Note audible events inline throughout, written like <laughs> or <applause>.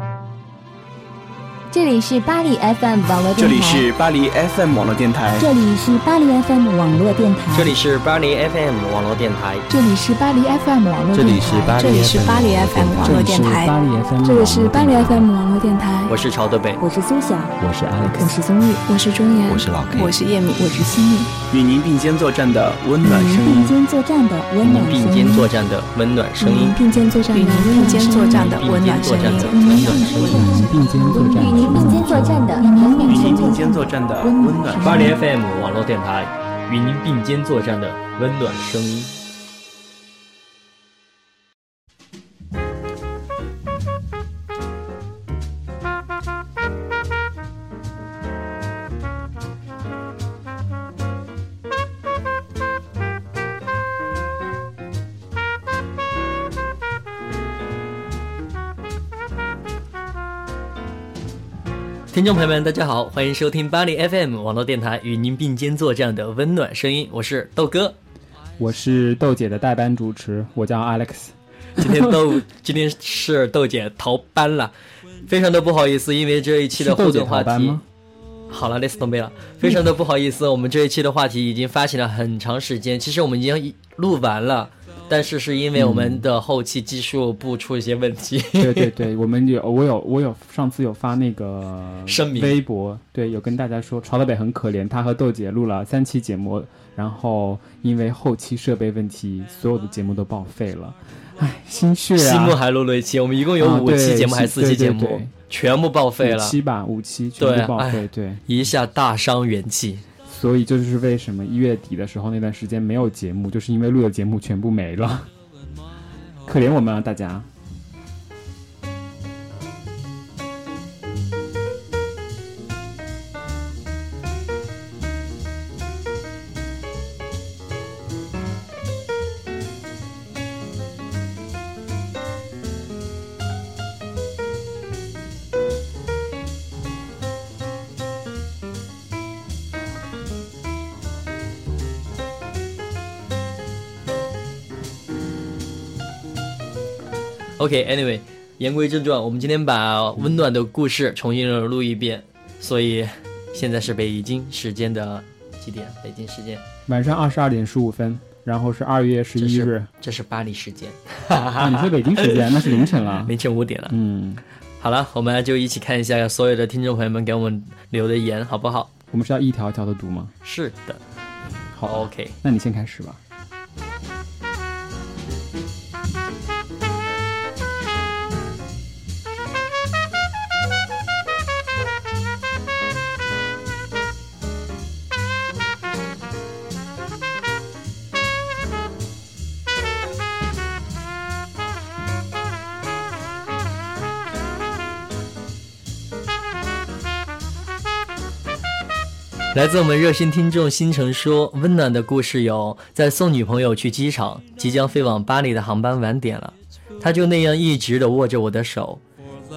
Thank you. 这里是巴黎 FM 网络电台。这里是巴黎 FM 网络电台。这里是巴黎 FM 网络电台。这里是巴黎 FM 网络电台。这里是巴黎 FM 网络电台。这里是巴黎 FM 网络电台。这里是巴黎 FM 网络电台。我是朝德北，我是苏晓，我是 Alex，我是宗玉，我是钟岩，我是老 K，我是叶敏，我是西米。与您并肩作战的温暖声音。并肩作战的温暖声音。并肩作战的温暖声音。并肩作战的并肩作战的温暖声音。与您并肩作战。与您并肩作战的。与您并肩作战的温暖，巴黎 FM 网络电台，与您并肩作战的温暖声音。听众朋友们，大家好，欢迎收听巴黎 FM 网络电台，与您并肩作战的温暖声音。我是豆哥，我是豆姐的代班主持，我叫 Alex。今天豆 <laughs> 今天是豆姐逃班了，非常的不好意思，因为这一期的互动话题，好了，累死东北了，非常的不好意思，我们这一期的话题已经发行了很长时间，其实我们已经录完了。但是是因为我们的后期技术部出一些问题。对对对，我们有我有我有上次有发那个声明。微博，对，有跟大家说，朝德北很可怜，他和豆姐录了三期节目，然后因为后期设备问题，所有的节目都报废了，唉，心血啊！西木还录了一期，我们一共有五期节目还是四期节目，全部报废了，五期吧，五期全部报废，对，一下大伤元气。所以，这就是为什么一月底的时候那段时间没有节目，就是因为录的节目全部没了，<laughs> 可怜我们啊，大家。OK，Anyway，言归正传，我们今天把温暖的故事重新录一遍。所以现在是北京时间的几点？北京时间晚上二十二点十五分。然后是二月十一日，这是巴黎时间。你说北京时间，那是凌晨了，<laughs> 凌晨五点了。嗯，好了，我们就一起看一下所有的听众朋友们给我们留的言，好不好？我们是要一条一条的读吗？是的。好，OK，那你先开始吧。来自我们热心听众星辰说，温暖的故事有在送女朋友去机场，即将飞往巴黎的航班晚点了，他就那样一直的握着我的手，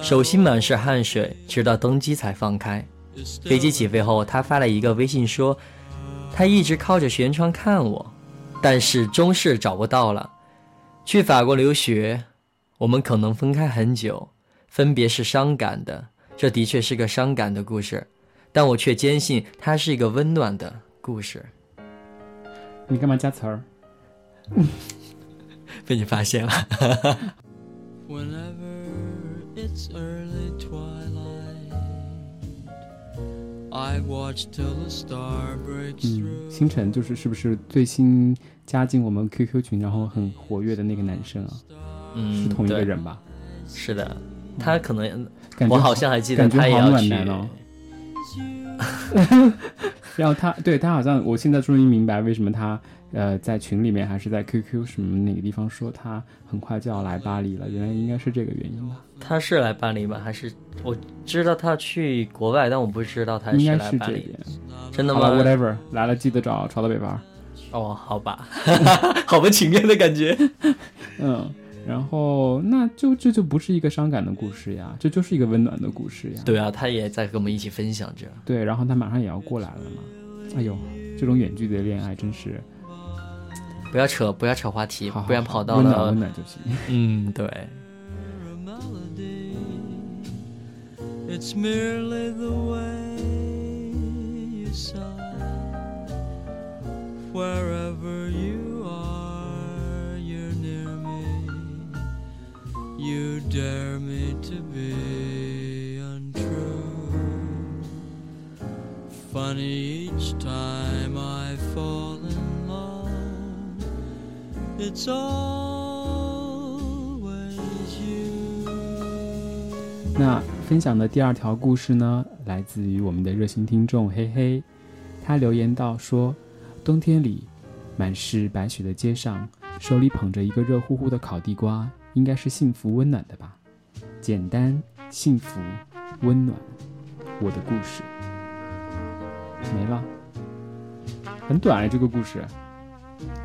手心满是汗水，直到登机才放开。飞机起飞后，他发了一个微信说，他一直靠着舷窗看我，但是终是找不到了。去法国留学，我们可能分开很久，分别是伤感的，这的确是个伤感的故事。但我却坚信它是一个温暖的故事。你干嘛加词儿？<laughs> 被你发现了。嗯，星辰就是是不是最新加进我们 QQ 群然后很活跃的那个男生啊？嗯，是同一个人吧？是的，他可能我好像还记得他也要去。<laughs> 然后他对他好像，我现在终于明白为什么他呃在群里面还是在 QQ 什么哪个地方说他很快就要来巴黎了，原来应该是这个原因吧？他是来巴黎吗？还是我知道他去国外，但我不知道他是来巴黎。真的吗？Whatever，来了记得找朝到北方。哦，好吧，<laughs> 好不情愿的感觉。<laughs> 嗯。然后，那就这就不是一个伤感的故事呀，这就是一个温暖的故事呀。对啊，他也在跟我们一起分享着。对，然后他马上也要过来了嘛。哎呦，这种远距离的恋爱真是……不要扯，不要扯话题，不然跑到了温暖温暖就行。<laughs> 嗯，对。It's merely the way you sigh. Wherever you You dare me to be untrue. Funny each time I fall in love. It's always you. 那分享的第二条故事呢，来自于我们的热心听众嘿嘿，他留言道说，冬天里，满是白雪的街上，手里捧着一个热乎乎的烤地瓜，应该是幸福温暖的吧？简单、幸福、温暖，我的故事没了，很短啊，这个故事。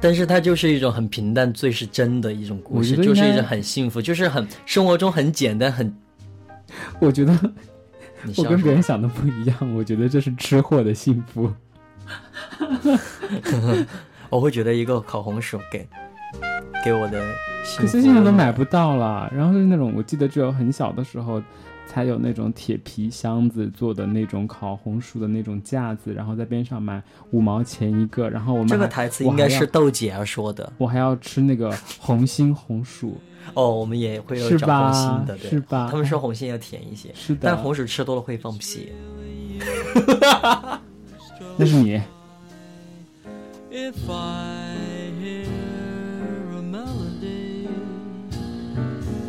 但是它就是一种很平淡、最是真的一种故事，就是一种很幸福，就是很生活中很简单、很我觉得 <laughs> 我跟别人想的不一样，我觉得这是吃货的幸福。<laughs> 我会觉得一个烤红薯给给我的可是现在都买不到了。然后是那种，我记得只有很小的时候才有那种铁皮箱子做的那种烤红薯的那种架子，然后在边上买五毛钱一个。然后我们这个台词应该是豆姐要说的我还要吃那个红心红薯，哦，我们也会有是找红吧心的，对是吧他们说红心要甜一些，是的但红薯吃多了会放屁。<laughs> 那是你。If I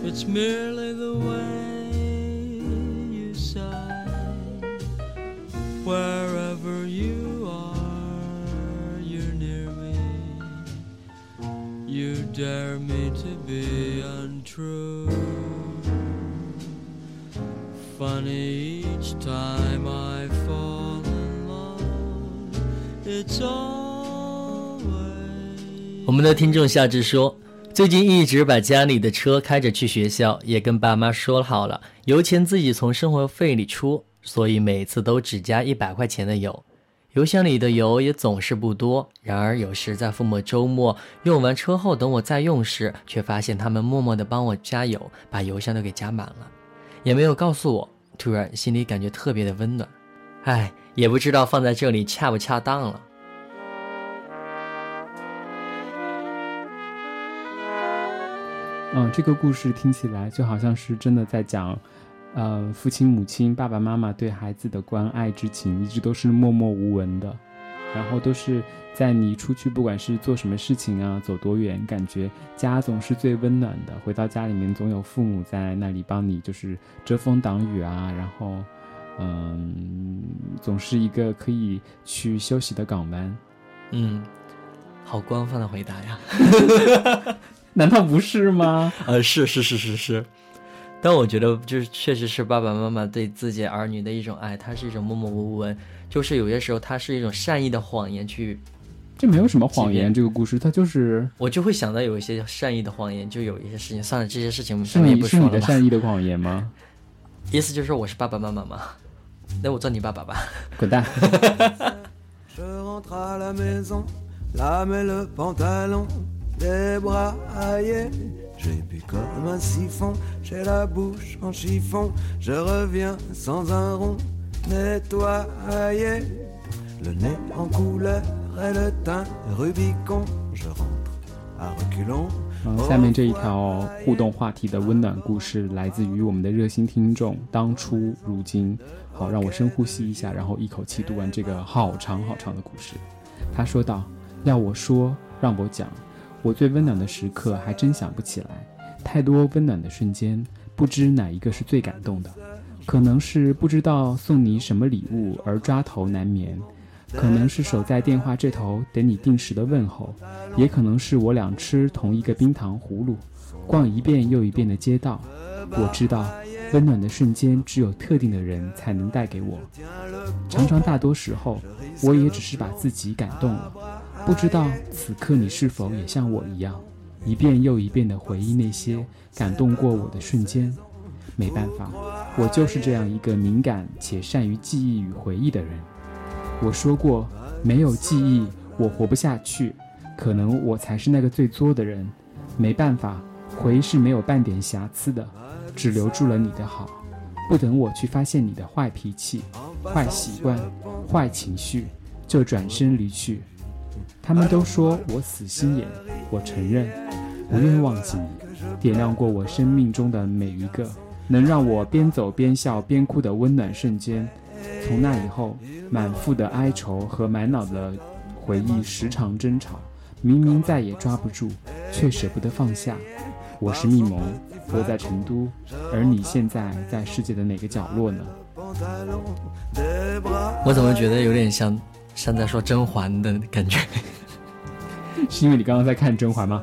it's merely the way you sigh. Wherever you are, you're near me. You dare me to be untrue. Funny each time I fall in love, it's always. 我们的听众夏至说， 最近一直把家里的车开着去学校，也跟爸妈说好了，油钱自己从生活费里出，所以每次都只加一百块钱的油。油箱里的油也总是不多，然而有时在父母周末用完车后，等我再用时，却发现他们默默地帮我加油，把油箱都给加满了，也没有告诉我。突然心里感觉特别的温暖，唉，也不知道放在这里恰不恰当了。嗯，这个故事听起来就好像是真的在讲，呃，父亲、母亲、爸爸妈妈对孩子的关爱之情，一直都是默默无闻的，然后都是在你出去，不管是做什么事情啊，走多远，感觉家总是最温暖的。回到家里面，总有父母在那里帮你，就是遮风挡雨啊，然后，嗯，总是一个可以去休息的港湾。嗯，好官方的回答呀。<laughs> 难道不是吗？<laughs> 呃，是是是是是，但我觉得就是确实是爸爸妈妈对自己儿女的一种爱，它是一种默默无闻，就是有些时候它是一种善意的谎言去，这没有什么谎言，这个故事它就是我就会想到有一些善意的谎言，就有一些事情，算了，这些事情是咱们也你是你的不说了吧。善意的谎言吗？意思就是我是爸爸妈妈吗，那我做你爸爸吧。滚蛋！<laughs> Je rentre à la maison, la met le pantalon débraillé. J'ai bu comme un siphon, j'ai la bouche en chiffon. Je reviens sans un rond nettoyé. Le nez en couleur et le teint rubicon. Je rentre à reculons. 嗯，下面这一条互动话题的温暖故事来自于我们的热心听众当初如今。好，让我深呼吸一下，然后一口气读完这个好长好长的故事。他说道：“要我说，让我讲，我最温暖的时刻还真想不起来，太多温暖的瞬间，不知哪一个是最感动的。可能是不知道送你什么礼物而抓头难眠，可能是守在电话这头等你定时的问候，也可能是我俩吃同一个冰糖葫芦，逛一遍又一遍的街道。我知道，温暖的瞬间只有特定的人才能带给我。常常大多时候，我也只是把自己感动了。不知道此刻你是否也像我一样，一遍又一遍地回忆那些感动过我的瞬间。没办法，我就是这样一个敏感且善于记忆与回忆的人。我说过，没有记忆，我活不下去。可能我才是那个最作的人。没办法，回忆是没有半点瑕疵的，只留住了你的好。不等我去发现你的坏脾气、坏习惯、坏情绪，就转身离去。他们都说我死心眼，我承认，不愿忘记你，点亮过我生命中的每一个能让我边走边笑边哭的温暖瞬间。从那以后，满腹的哀愁和满脑的回忆时常争吵，明明再也抓不住，却舍不得放下。我是密蒙，我在成都，而你现在在世界的哪个角落呢？我怎么觉得有点像像在说甄嬛的感觉？<laughs> 是因为你刚刚在看甄嬛吗？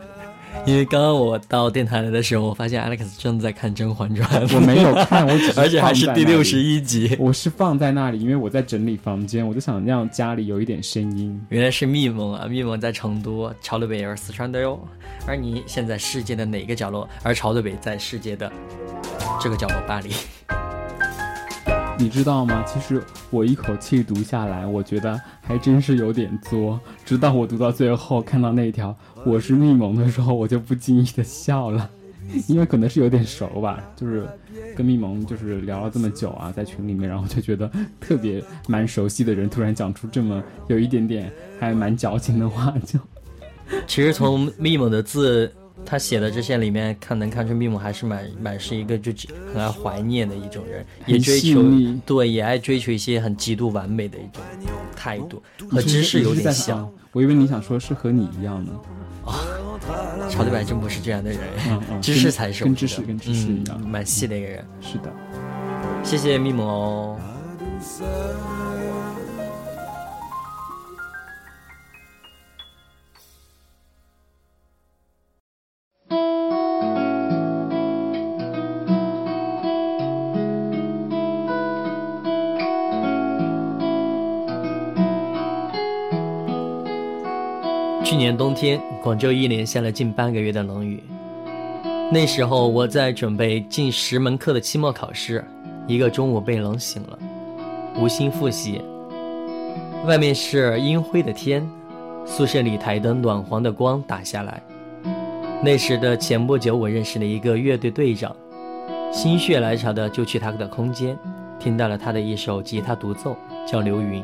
因为刚刚我到电台来的时候，我发现 Alex 正在看《甄嬛传》，我没有看，我只是 <laughs> 而且还是第六十一集。我是放在那里，因为我在整理房间，我就想让家里有一点声音。原来是密蒙啊，密蒙在成都，朝的北是四川的哟。而你现在世界的哪个角落？而朝的北在世界的这个角落，巴黎。你知道吗？其实我一口气读下来，我觉得还真是有点作。直到我读到最后，看到那条“我是密蒙”的时候，我就不经意的笑了，因为可能是有点熟吧，就是跟密蒙就是聊了这么久啊，在群里面，然后就觉得特别蛮熟悉的人，突然讲出这么有一点点还蛮矫情的话，就其实从密蒙的字。他写的这些里面，看能看出密姆还是蛮蛮是一个就很爱怀念的一种人，也追求对，也爱追求一些很极度完美的一种态度，和知识有点像。我以为你想说是和你一样呢。啊，曹对白真不是这样的人，<laughs> 知识才是跟知识跟知识一样，蛮细的一个人。是的，谢谢密姆哦。冬天，广州一连下了近半个月的冷雨。那时候我在准备近十门课的期末考试，一个中午被冷醒了，无心复习。外面是阴灰的天，宿舍里台灯暖黄的光打下来。那时的前不久，我认识了一个乐队队长，心血来潮的就去他的空间，听到了他的一首吉他独奏，叫《流云》。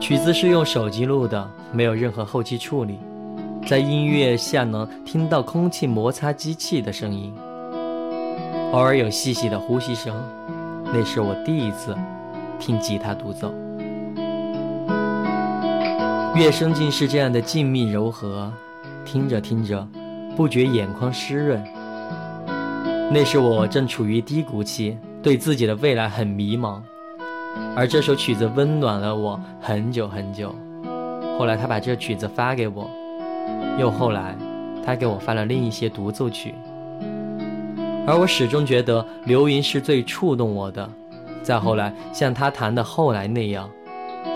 曲子是用手机录的，没有任何后期处理，在音乐下能听到空气摩擦机器的声音，偶尔有细细的呼吸声。那是我第一次听吉他独奏，乐声竟是这样的静谧柔和，听着听着，不觉眼眶湿润。那时我正处于低谷期，对自己的未来很迷茫。而这首曲子温暖了我很久很久。后来他把这曲子发给我，又后来他给我发了另一些独奏曲。而我始终觉得流云是最触动我的。再后来，像他弹的《后来》那样，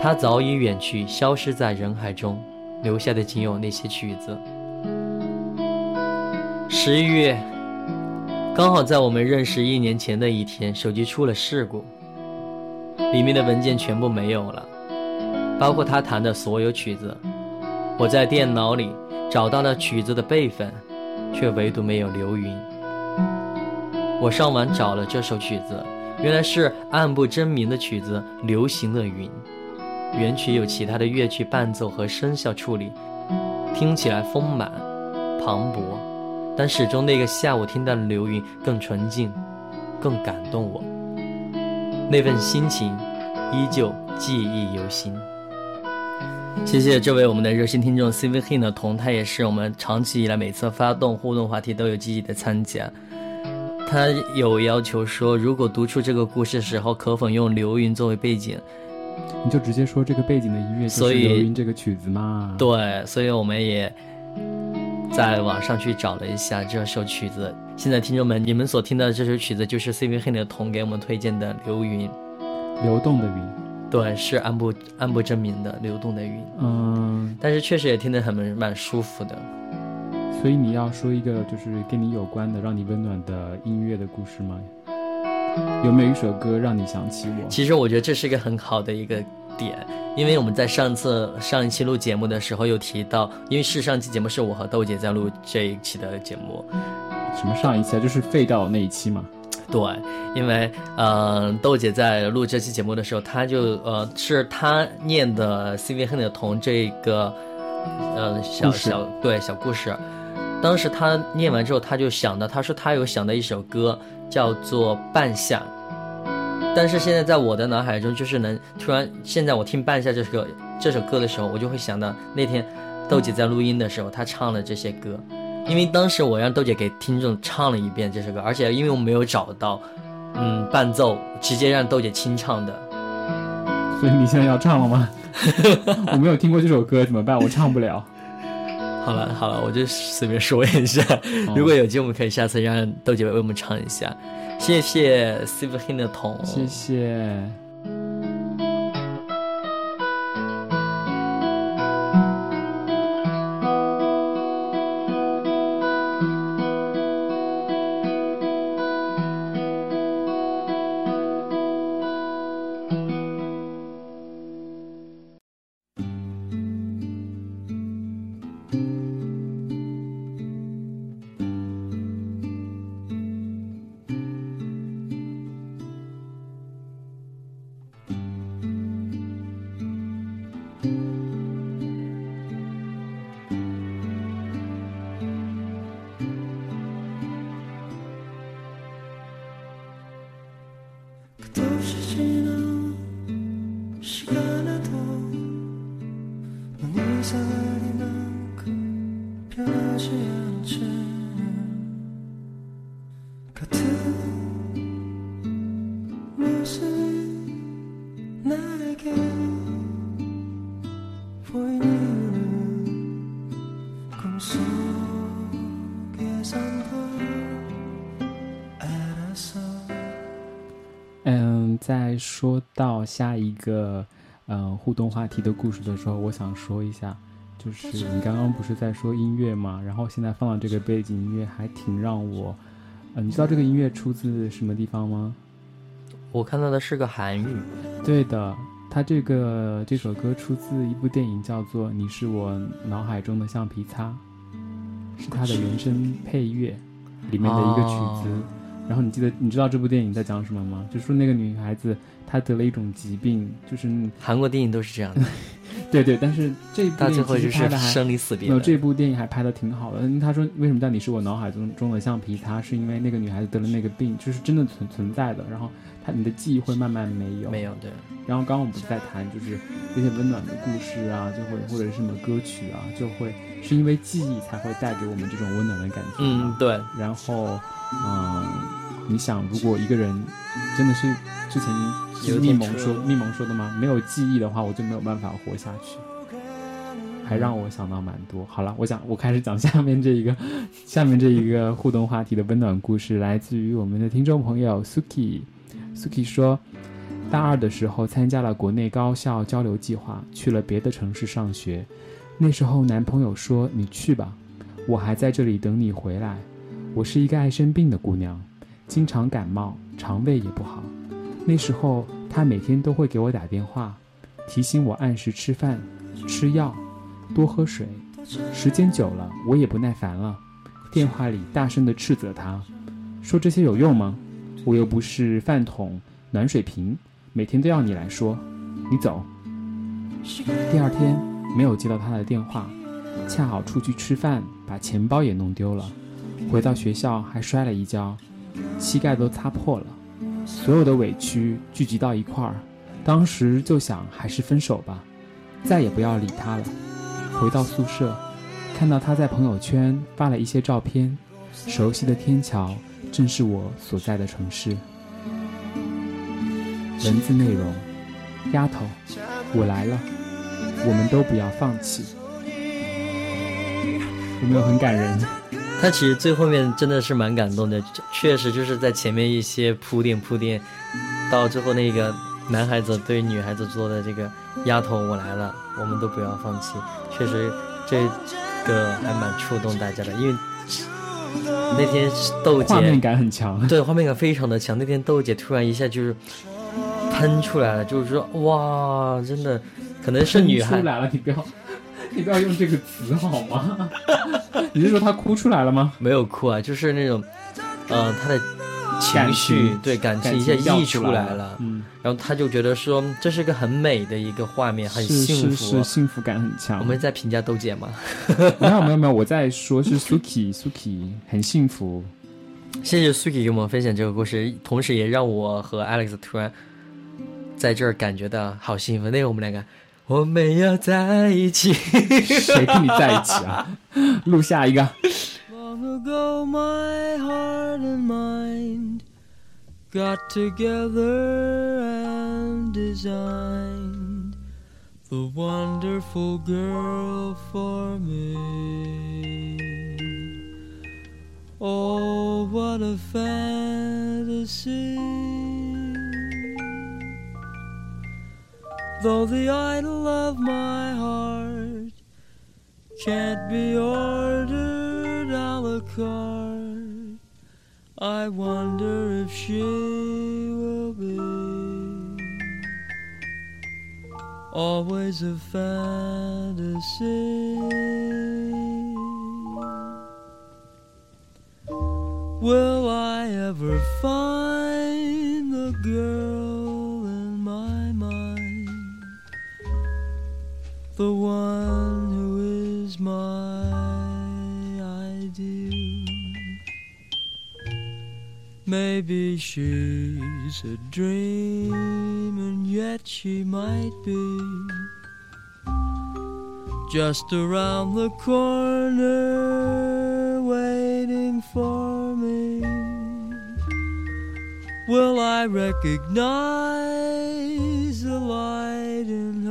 他早已远去，消失在人海中，留下的仅有那些曲子。十一月，刚好在我们认识一年前的一天，手机出了事故。里面的文件全部没有了，包括他弹的所有曲子。我在电脑里找到了曲子的备份，却唯独没有流云。我上网找了这首曲子，原来是暗部真名的曲子《流行的云》，原曲有其他的乐曲伴奏和声效处理，听起来丰满磅礴，但始终那个下午听到的流云更纯净，更感动我。那份心情依旧记忆犹新。谢谢这位我们的热心听众 C V Hin 的童，他也是我们长期以来每次发动互动话题都有积极的参加。他有要求说，如果读出这个故事的时候，可否用流云作为背景？你就直接说这个背景的音乐就是流云这个曲子嘛。对，所以我们也在网上去找了一下这首曲子。现在，听众们，你们所听到的这首曲子就是 C V 黑的童给我们推荐的《流云》，流动的云，对，是暗部暗部证明的流动的云。嗯，但是确实也听得很蛮舒服的。所以你要说一个就是跟你有关的、让你温暖的音乐的故事吗？有没有一首歌让你想起我？其实我觉得这是一个很好的一个点，因为我们在上次上一期录节目的时候又提到，因为是上期节目是我和豆姐在录这一期的节目。什么上一期啊？就是废掉那一期嘛。对，因为呃，豆姐在录这期节目的时候，她就呃是她念的《CV 亨的童》这个呃小小对小故事。当时她念完之后，她就想到，她说她有想到一首歌叫做《半夏》，但是现在在我的脑海中，就是能突然现在我听《半夏》这首歌这首歌的时候，我就会想到那天豆姐在录音的时候，她唱了这些歌。因为当时我让豆姐给听众唱了一遍这首歌，而且因为我没有找到，嗯，伴奏，直接让豆姐清唱的。所以你现在要唱了吗？<laughs> <laughs> 我没有听过这首歌，怎么办？我唱不了。好了好了，我就随便说一下。如果有机会，我们可以下次让豆姐为我们唱一下。谢谢 s i v h i n 的桶，谢谢。在说到下一个，嗯，互动话题的故事的时候，我想说一下，就是你刚刚不是在说音乐吗？然后现在放到这个背景音乐，还挺让我，呃，你知道这个音乐出自什么地方吗？我看到的是个韩语。对的，它这个这首歌出自一部电影，叫做《你是我脑海中的橡皮擦》，是他的原声配乐里面的一个曲子。然后你记得你知道这部电影在讲什么吗？就说那个女孩子她得了一种疾病，就是韩国电影都是这样的。<laughs> 对对，但是这部电影拍的生离死别。有这部电影还拍的挺好的。他说为什么叫你是我脑海中中的橡皮擦？是因为那个女孩子得了那个病，就是真的存存在的。然后她你的记忆会慢慢没有没有对。然后刚刚我们不是在谈就是那些温暖的故事啊，就会或者是什么歌曲啊，就会是因为记忆才会带给我们这种温暖的感觉。嗯，对。然后嗯。你想，如果一个人真的是之前是密蒙说密蒙说的吗？没有记忆的话，我就没有办法活下去。还让我想到蛮多。好了，我讲，我开始讲下面这一个，<laughs> 下面这一个互动话题的温暖故事，来自于我们的听众朋友 Suki。Suki 说，大二的时候参加了国内高校交流计划，去了别的城市上学。那时候男朋友说：“你去吧，我还在这里等你回来。”我是一个爱生病的姑娘。经常感冒，肠胃也不好。那时候他每天都会给我打电话，提醒我按时吃饭、吃药、多喝水。时间久了，我也不耐烦了，电话里大声地斥责他，说这些有用吗？我又不是饭桶、暖水瓶，每天都要你来说。你走。第二天没有接到他的电话，恰好出去吃饭，把钱包也弄丢了，回到学校还摔了一跤。膝盖都擦破了，所有的委屈聚集到一块儿，当时就想还是分手吧，再也不要理他了。回到宿舍，看到他在朋友圈发了一些照片，熟悉的天桥正是我所在的城市。文字内容：丫头，我来了，我们都不要放弃。有没有很感人？他其实最后面真的是蛮感动的，确实就是在前面一些铺垫铺垫，到最后那个男孩子对女孩子做的这个丫头我来了，我们都不要放弃，确实这个还蛮触动大家的，因为那天豆姐画面感很强，对画面感非常的强。那天豆姐突然一下就是喷出来了，就是说哇，真的可能是女孩出来了，你不要。你不要用这个词好吗？<laughs> 你是说她哭出来了吗？没有哭啊，就是那种，呃，她的情绪，对感情一下溢出来了。嗯，然后他就觉得说这是个很美的一个画面，很幸福，是幸福感很强。我们在评价豆姐吗？<laughs> 没有没有没有，我在说是 Suki Suki 很幸福。谢谢 Suki 给我们分享这个故事，同时也让我和 Alex 突然在这儿感觉到好幸福。那个我们两个。我们要在一起。谁跟你在一起啊？<laughs> 录下一个。Long ago my heart and mind got together and designed the wonderful girl for me. Oh, what a fantasy. Though the idol of my heart can't be ordered a carte, I wonder if she will be always a fantasy. Will I ever find the girl in my mind? the one Maybe she's a dream, and yet she might be just around the corner waiting for me. Will I recognize the light in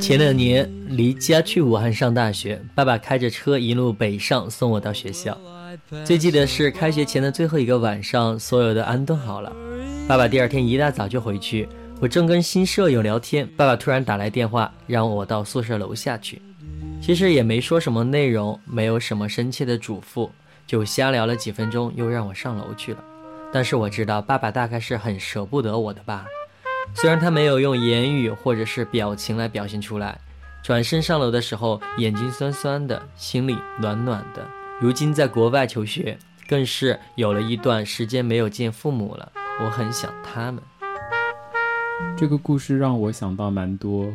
前两年离家去武汉上大学，爸爸开着车一路北上送我到学校。最记得是开学前的最后一个晚上，所有的安顿好了，爸爸第二天一大早就回去。我正跟新舍友聊天，爸爸突然打来电话，让我到宿舍楼下去。其实也没说什么内容，没有什么深切的嘱咐，就瞎聊了几分钟，又让我上楼去了。但是我知道，爸爸大概是很舍不得我的吧。虽然他没有用言语或者是表情来表现出来，转身上楼的时候，眼睛酸酸的，心里暖暖的。如今在国外求学，更是有了一段时间没有见父母了，我很想他们。这个故事让我想到蛮多，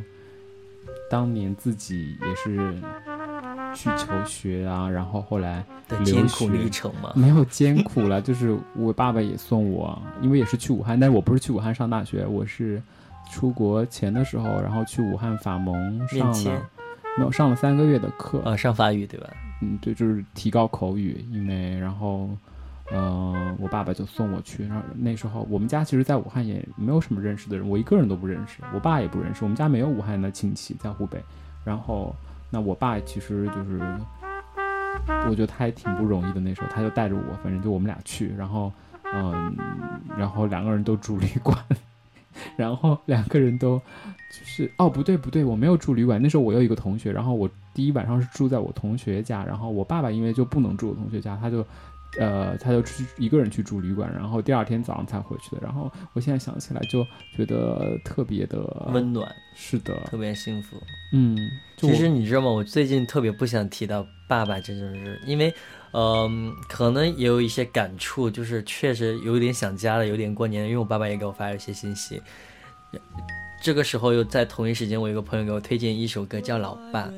当年自己也是。去求 <laughs> 学啊，然后后来的艰苦历程嘛，没有艰苦了，就是我爸爸也送我，因为也是去武汉，但是我不是去武汉上大学，我是出国前的时候，然后去武汉法蒙上了，没有上了三个月的课呃，上法语对吧？嗯，对，就是提高口语，因为然后，嗯，我爸爸就送我去，然后那时候我们家其实，在武汉也没有什么认识的人，我一个人都不认识，我爸也不认识，我们家没有武汉的亲戚在湖北，然后。那我爸其实就是，我觉得他也挺不容易的。那时候他就带着我，反正就我们俩去，然后，嗯，然后两个人都住旅馆，<laughs> 然后两个人都就是，哦，不对不对，我没有住旅馆。那时候我有一个同学，然后我第一晚上是住在我同学家，然后我爸爸因为就不能住我同学家，他就。呃，他就去一个人去住旅馆，然后第二天早上才回去的。然后我现在想起来就觉得特别的温暖，是的，特别幸福。嗯，其实你知道吗？我最近特别不想提到爸爸这件事，因为，嗯，可能也有一些感触，就是确实有点想家了，有点过年。因为我爸爸也给我发了一些信息。这个时候又在同一时间，我有个朋友给我推荐一首歌叫《老爸》，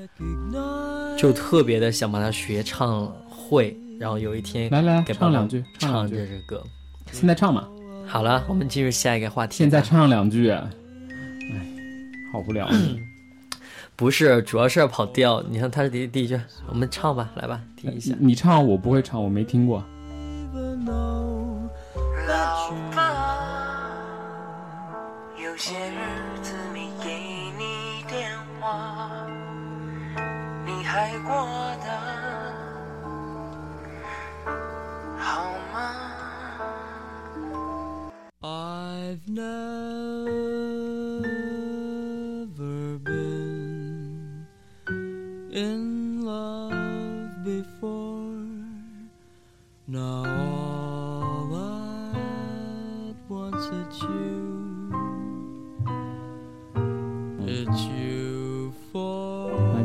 就特别的想把它学唱会。然后有一天，来来唱两句，唱这首歌。现在唱嘛。好了，我们进入下一个话题。现在唱两句，哎，好无聊。<coughs> 不是，主要是要跑调。你看他是第第一句，我们唱吧，来吧，听一下。你唱，我不会唱，我没听过。老爸，有些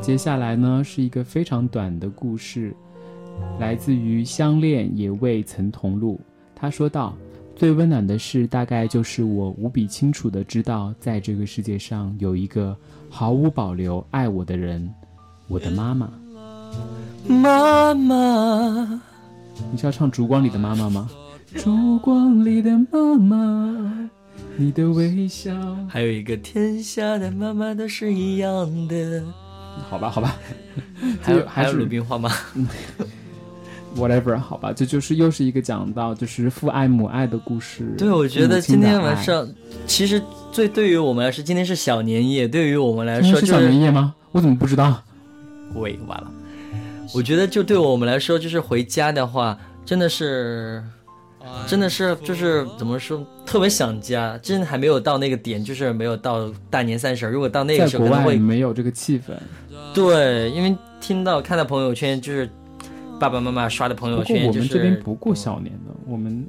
接下来呢是一个非常短的故事，来自于相恋也未曾同路。他说道：“最温暖的事，大概就是我无比清楚的知道，在这个世界上有一个毫无保留爱我的人，我的妈妈。妈妈，你是要唱《烛光里的妈妈》吗？烛光里的妈妈。”你的微笑，还有一个天下的妈妈都是一样的。好吧，好吧，<laughs> 还有还有鲁冰花吗？<laughs> Whatever，好吧，这就是又是一个讲到就是父爱母爱的故事。对，我觉得今天晚上其实最对于我们来说，今天是小年夜，对于我们来说是小年夜吗？我怎么不知道？<laughs> 喂，完了。我觉得就对我们来说，就是回家的话，真的是。真的是就是怎么说，特别想家。真的还没有到那个点，就是没有到大年三十。如果到那个时候，可能会没有这个气氛。对，因为听到看到朋友圈，就是爸爸妈妈刷的朋友圈。我们这边不过小年的，我们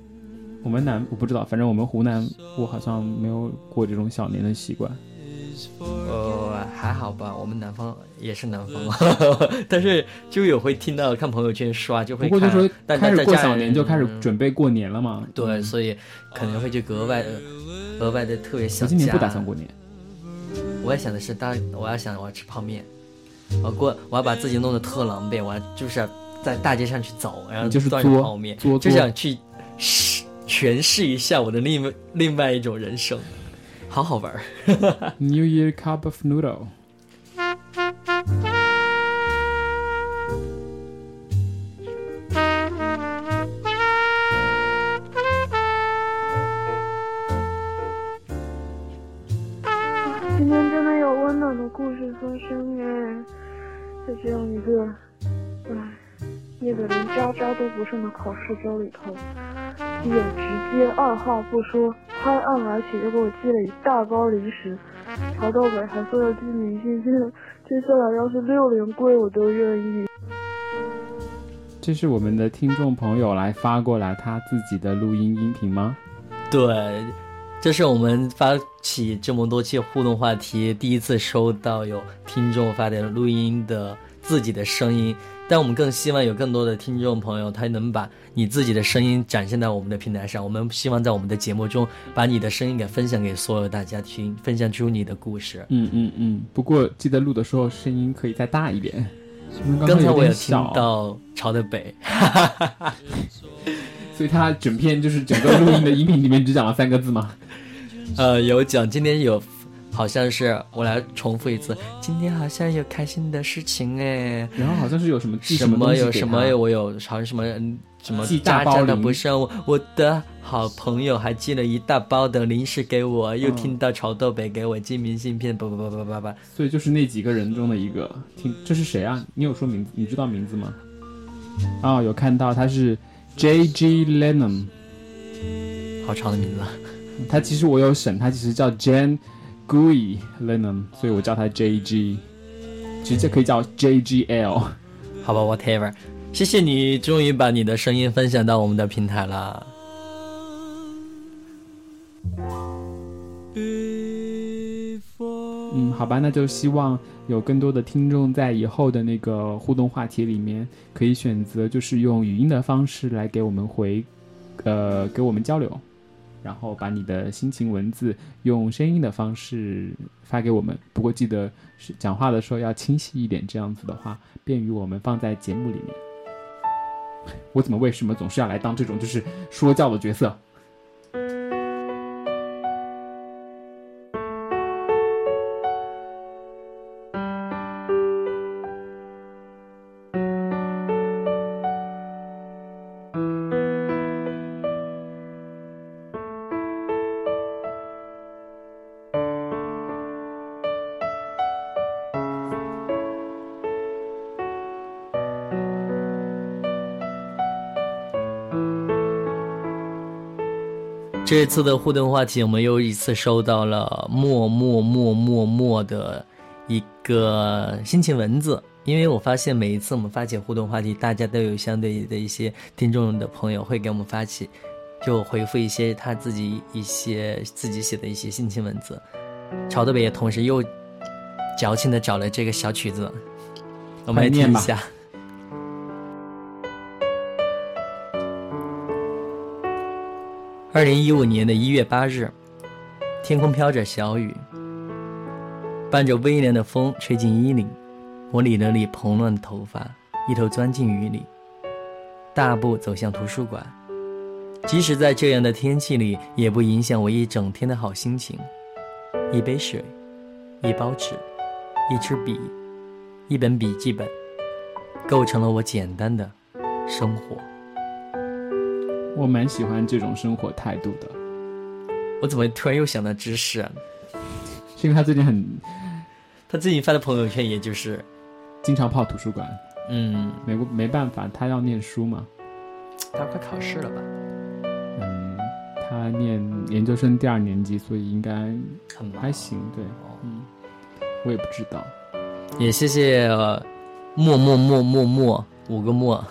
我们南我不知道，反正我们湖南我好像没有过这种小年的习惯。呃，还好吧，我们南方也是南方，<laughs> 但是就有会听到看朋友圈刷，就会不过就说开始过小年就开始准备过年了嘛。对，所以可能会就格外的、额外的特别想家。今年不打算过年，我也想的是，大我要想我要吃泡面，我过我要把自己弄得特狼狈，我要就是在大街上去走，然后就是端着泡面，就想去 <laughs> 试诠释一下我的另外另外一种人生。好好玩儿。<laughs> New Year cup of noodle。今天真的有温暖的故事发生哎，在这样一个，唉，念的连渣渣都不剩的考试周里头。基友直接二话不说，拍案而起，就给我寄了一大包零食。曹道北还说要寄明信片，接下来要是六连跪我都愿意。这是我们的听众朋友来发过来他自己的录音音频吗？对，这是我们发起这么多期互动话题第一次收到有听众发的录音的自己的声音。但我们更希望有更多的听众朋友，他能把你自己的声音展现在我们的平台上。我们希望在我们的节目中，把你的声音给分享给所有大家听，分享出你的故事。嗯嗯嗯。不过记得录的时候声音可以再大一点。刚才我也听到朝的北，<laughs> 所以他整篇就是整个录音的音频里面只讲了三个字吗？呃，有讲，今天有。好像是我来重复一次，今天好像有开心的事情哎，然后好像是有什么什么有什么我有好像什么什么大包的不是，我我的好朋友还寄了一大包的零食给我，又听到潮豆北给我寄明信片，叭叭叭叭叭叭，所以就是那几个人中的一个，听这是谁啊？你有说名字？你知道名字吗？哦，有看到他是 J G Lennon，好长的名字，他其实我有审，他其实叫 Jan。Gui Lennon，所以我叫他 JG，直接可以叫 JGL，好吧，Whatever，谢谢你，终于把你的声音分享到我们的平台了。嗯，好吧，那就希望有更多的听众在以后的那个互动话题里面，可以选择就是用语音的方式来给我们回，呃，给我们交流。然后把你的心情文字用声音的方式发给我们，不过记得是讲话的时候要清晰一点，这样子的话便于我们放在节目里面。<laughs> 我怎么为什么总是要来当这种就是说教的角色？这次的互动话题，我们又一次收到了默默默默默的一个心情文字。因为我发现每一次我们发起互动话题，大家都有相对的一些听众的朋友会给我们发起，就回复一些他自己一些自己写的一些心情文字。朝德北也同时又矫情的找了这个小曲子，我们来听一下。二零一五年的一月八日，天空飘着小雨，伴着微凉的风吹进衣领，我理了理蓬乱的头发，一头钻进雨里，大步走向图书馆。即使在这样的天气里，也不影响我一整天的好心情。一杯水，一包纸，一支笔，一本笔记本，构成了我简单的生活。我蛮喜欢这种生活态度的。我怎么突然又想到知识啊？是因为他最近很，他最近发的朋友圈，也就是经常泡图书馆。嗯，没没办法，他要念书嘛。他快考试了吧？嗯，他念研究生第二年级，所以应该还行。对，嗯，我也不知道。也谢谢默默默默默五个默。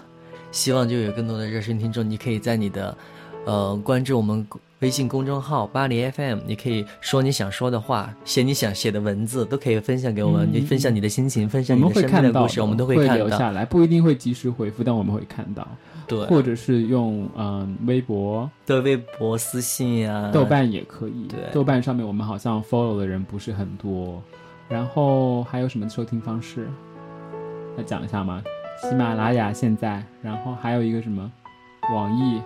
希望就有更多的热心听众，你可以在你的，呃，关注我们微信公众号巴黎 FM，你可以说你想说的话，写你想写的文字，都可以分享给我们。你分享你的心情，分享你的身边的故事，我们都会看到。留下来，不一定会及时回复，但我们会看到。对，或者是用嗯微博，对，微博私信呀，豆瓣也可以。对，豆瓣上面我们好像 follow 的人不是很多。然后还有什么收听方式？来讲一下吗？喜马拉雅现在，然后还有一个什么，网易，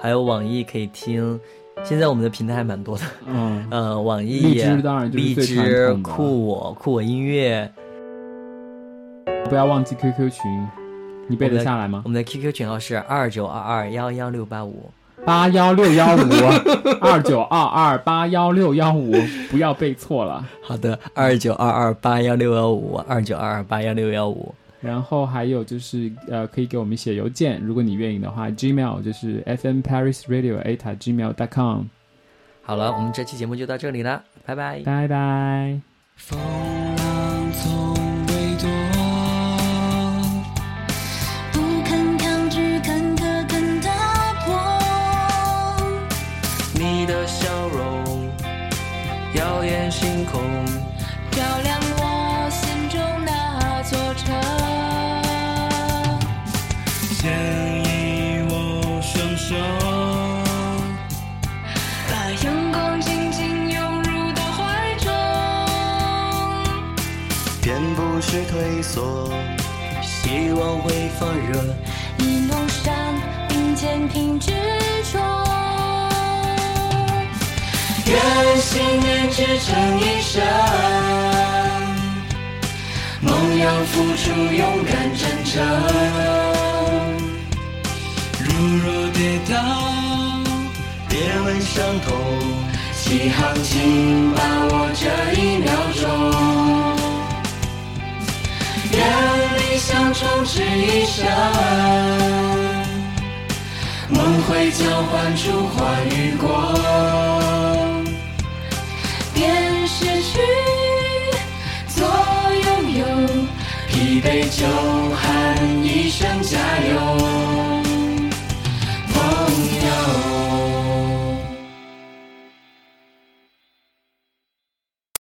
还有网易可以听。现在我们的平台还蛮多的，嗯 <laughs> 呃，网易、荔枝当然荔枝、酷我、酷我音乐。不要忘记 QQ 群，你背得下来吗？我们的 QQ 群号是二九二二幺幺六八五八幺六幺五 <laughs> 二九二二八幺六幺五，不要背错了。好的，二九二二八幺六幺五二九二二八幺六幺五。然后还有就是，呃，可以给我们写邮件，如果你愿意的话，Gmail 就是 FM Paris Radio at gmail dot com。好了，我们这期节目就到这里了，拜拜，拜拜。你的笑容耀眼星空，照亮光紧紧拥入到怀中。便不是退缩，希望会发热。一路上并肩挺执着，愿信念支撑一生，梦要付出勇敢真诚。如若跌倒，别问伤痛，起航请把握这一秒钟。愿理想充斥一生，梦会交换出花与光。别失去，做拥有，疲惫就喊一声加油。